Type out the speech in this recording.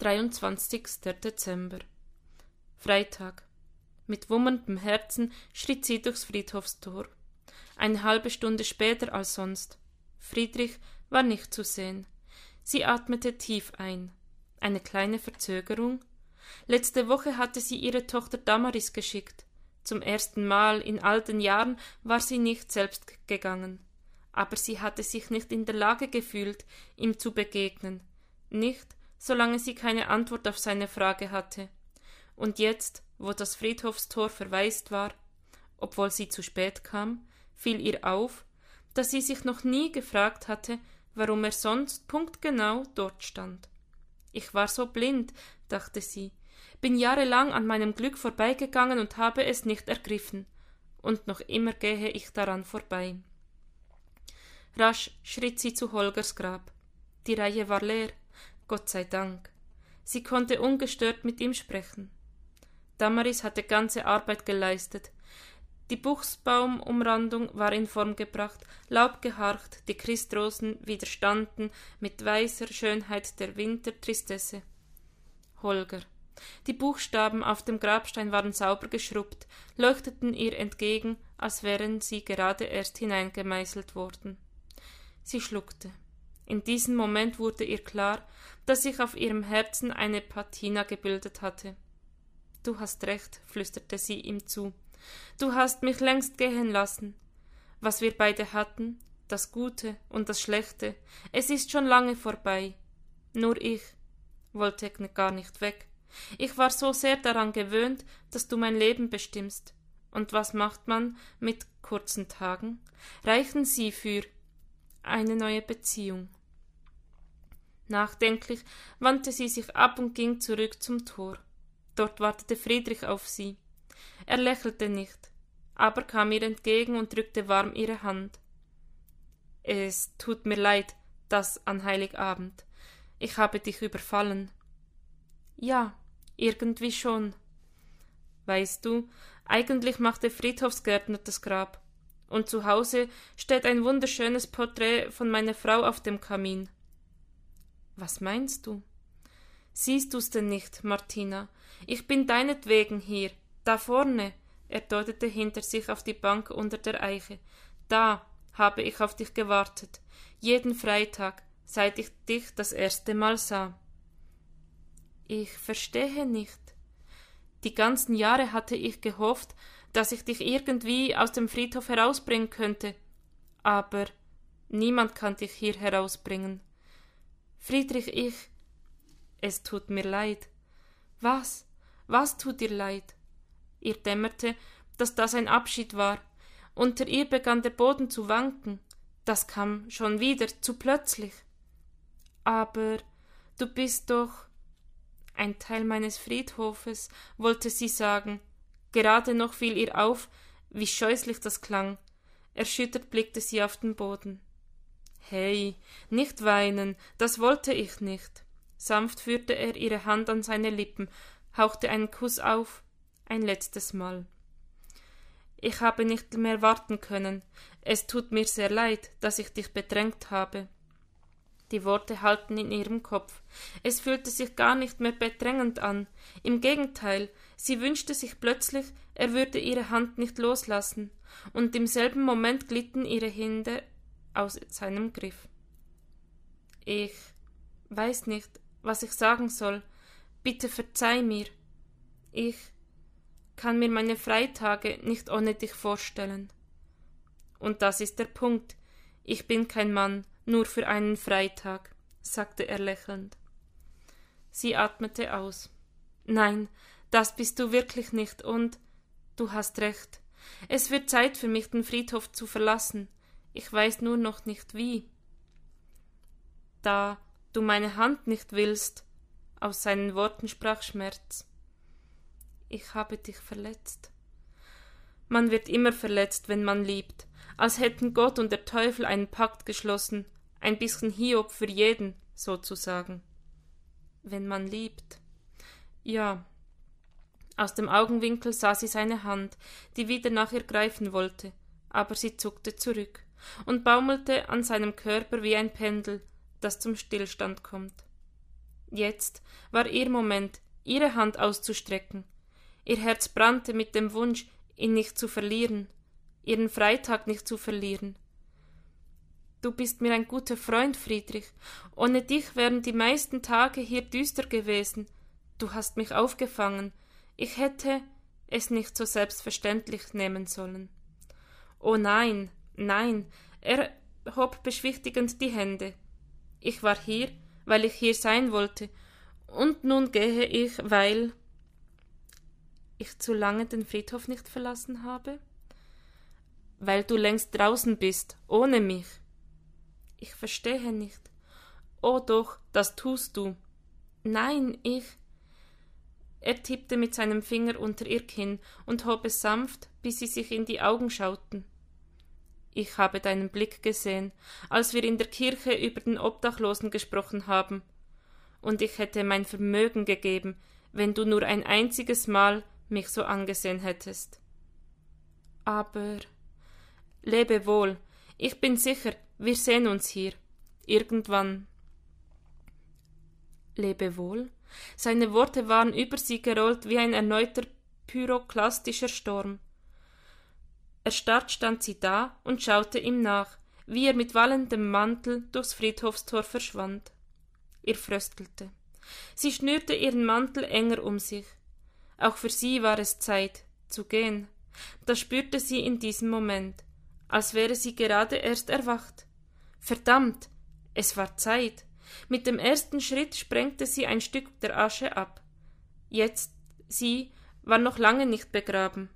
23. Dezember Freitag mit wummerndem Herzen schritt sie durchs Friedhofstor. Eine halbe Stunde später als sonst. Friedrich war nicht zu sehen. Sie atmete tief ein. Eine kleine Verzögerung. Letzte Woche hatte sie ihre Tochter Damaris geschickt. Zum ersten Mal in all den Jahren war sie nicht selbst gegangen. Aber sie hatte sich nicht in der Lage gefühlt, ihm zu begegnen. Nicht, solange sie keine Antwort auf seine Frage hatte. Und jetzt, wo das Friedhofstor verwaist war, obwohl sie zu spät kam, fiel ihr auf, dass sie sich noch nie gefragt hatte, warum er sonst punktgenau dort stand. Ich war so blind, dachte sie, bin jahrelang an meinem Glück vorbeigegangen und habe es nicht ergriffen, und noch immer gehe ich daran vorbei. Rasch schritt sie zu Holgers Grab. Die Reihe war leer, Gott sei Dank. Sie konnte ungestört mit ihm sprechen. Damaris hatte ganze Arbeit geleistet. Die Buchsbaumumrandung war in Form gebracht, Laub geharcht, die Christrosen widerstanden mit weißer Schönheit der Wintertristesse. Holger. Die Buchstaben auf dem Grabstein waren sauber geschrubbt, leuchteten ihr entgegen, als wären sie gerade erst hineingemeißelt worden. Sie schluckte. In diesem Moment wurde ihr klar, dass sich auf ihrem Herzen eine Patina gebildet hatte. Du hast recht, flüsterte sie ihm zu. Du hast mich längst gehen lassen. Was wir beide hatten, das Gute und das Schlechte, es ist schon lange vorbei. Nur ich wollte gar nicht weg. Ich war so sehr daran gewöhnt, dass du mein Leben bestimmst. Und was macht man mit kurzen Tagen? Reichen sie für eine neue Beziehung. Nachdenklich wandte sie sich ab und ging zurück zum Tor. Dort wartete Friedrich auf sie. Er lächelte nicht, aber kam ihr entgegen und drückte warm ihre Hand. Es tut mir leid, das an Heiligabend. Ich habe dich überfallen. Ja, irgendwie schon. Weißt du, eigentlich macht der Friedhofsgärtner das Grab. Und zu Hause steht ein wunderschönes Porträt von meiner Frau auf dem Kamin. Was meinst du? Siehst du's denn nicht, Martina? Ich bin deinetwegen hier, da vorne. Er deutete hinter sich auf die Bank unter der Eiche. Da habe ich auf dich gewartet, jeden Freitag, seit ich dich das erste Mal sah. Ich verstehe nicht. Die ganzen Jahre hatte ich gehofft, dass ich dich irgendwie aus dem Friedhof herausbringen könnte. Aber niemand kann dich hier herausbringen. Friedrich, ich. Es tut mir leid. Was? Was tut dir leid? Ihr dämmerte, dass das ein Abschied war. Unter ihr begann der Boden zu wanken. Das kam schon wieder zu plötzlich. Aber du bist doch ein Teil meines Friedhofes, wollte sie sagen. Gerade noch fiel ihr auf, wie scheußlich das klang. Erschüttert blickte sie auf den Boden. Hey, nicht weinen, das wollte ich nicht. Sanft führte er ihre Hand an seine Lippen, hauchte einen Kuss auf, ein letztes Mal. Ich habe nicht mehr warten können. Es tut mir sehr leid, dass ich dich bedrängt habe. Die Worte hallten in ihrem Kopf. Es fühlte sich gar nicht mehr bedrängend an. Im Gegenteil, sie wünschte sich plötzlich, er würde ihre Hand nicht loslassen, und im selben Moment glitten ihre Hände aus seinem Griff. Ich weiß nicht, was ich sagen soll. Bitte verzeih mir. Ich kann mir meine Freitage nicht ohne dich vorstellen. Und das ist der Punkt. Ich bin kein Mann, nur für einen Freitag, sagte er lächelnd. Sie atmete aus. Nein, das bist du wirklich nicht, und du hast recht. Es wird Zeit für mich, den Friedhof zu verlassen. Ich weiß nur noch nicht wie. Da du meine Hand nicht willst, aus seinen Worten sprach Schmerz. Ich habe dich verletzt. Man wird immer verletzt, wenn man liebt, als hätten Gott und der Teufel einen Pakt geschlossen, ein bisschen Hiob für jeden, sozusagen. Wenn man liebt. Ja. Aus dem Augenwinkel sah sie seine Hand, die wieder nach ihr greifen wollte, aber sie zuckte zurück und baumelte an seinem Körper wie ein Pendel, das zum Stillstand kommt. Jetzt war ihr Moment, ihre Hand auszustrecken. Ihr Herz brannte mit dem Wunsch, ihn nicht zu verlieren, ihren Freitag nicht zu verlieren. Du bist mir ein guter Freund, Friedrich. Ohne dich wären die meisten Tage hier düster gewesen. Du hast mich aufgefangen. Ich hätte es nicht so selbstverständlich nehmen sollen. Oh nein, nein, er hob beschwichtigend die Hände. Ich war hier, weil ich hier sein wollte, und nun gehe ich, weil ich zu lange den Friedhof nicht verlassen habe? Weil du längst draußen bist, ohne mich. Ich verstehe nicht. Oh doch, das tust du. Nein, ich. Er tippte mit seinem Finger unter ihr Kinn und hob es sanft, bis sie sich in die Augen schauten. Ich habe deinen Blick gesehen, als wir in der Kirche über den Obdachlosen gesprochen haben, und ich hätte mein Vermögen gegeben, wenn du nur ein einziges Mal mich so angesehen hättest. Aber lebe wohl, ich bin sicher, wir sehen uns hier. Irgendwann. Lebe wohl. Seine Worte waren über sie gerollt wie ein erneuter pyroklastischer Sturm. Erstarrt stand sie da und schaute ihm nach, wie er mit wallendem Mantel durchs Friedhofstor verschwand. Ihr fröstelte. Sie schnürte ihren Mantel enger um sich. Auch für sie war es Zeit, zu gehen. Das spürte sie in diesem Moment, als wäre sie gerade erst erwacht. Verdammt, es war Zeit. Mit dem ersten Schritt sprengte sie ein Stück der Asche ab. Jetzt, sie war noch lange nicht begraben.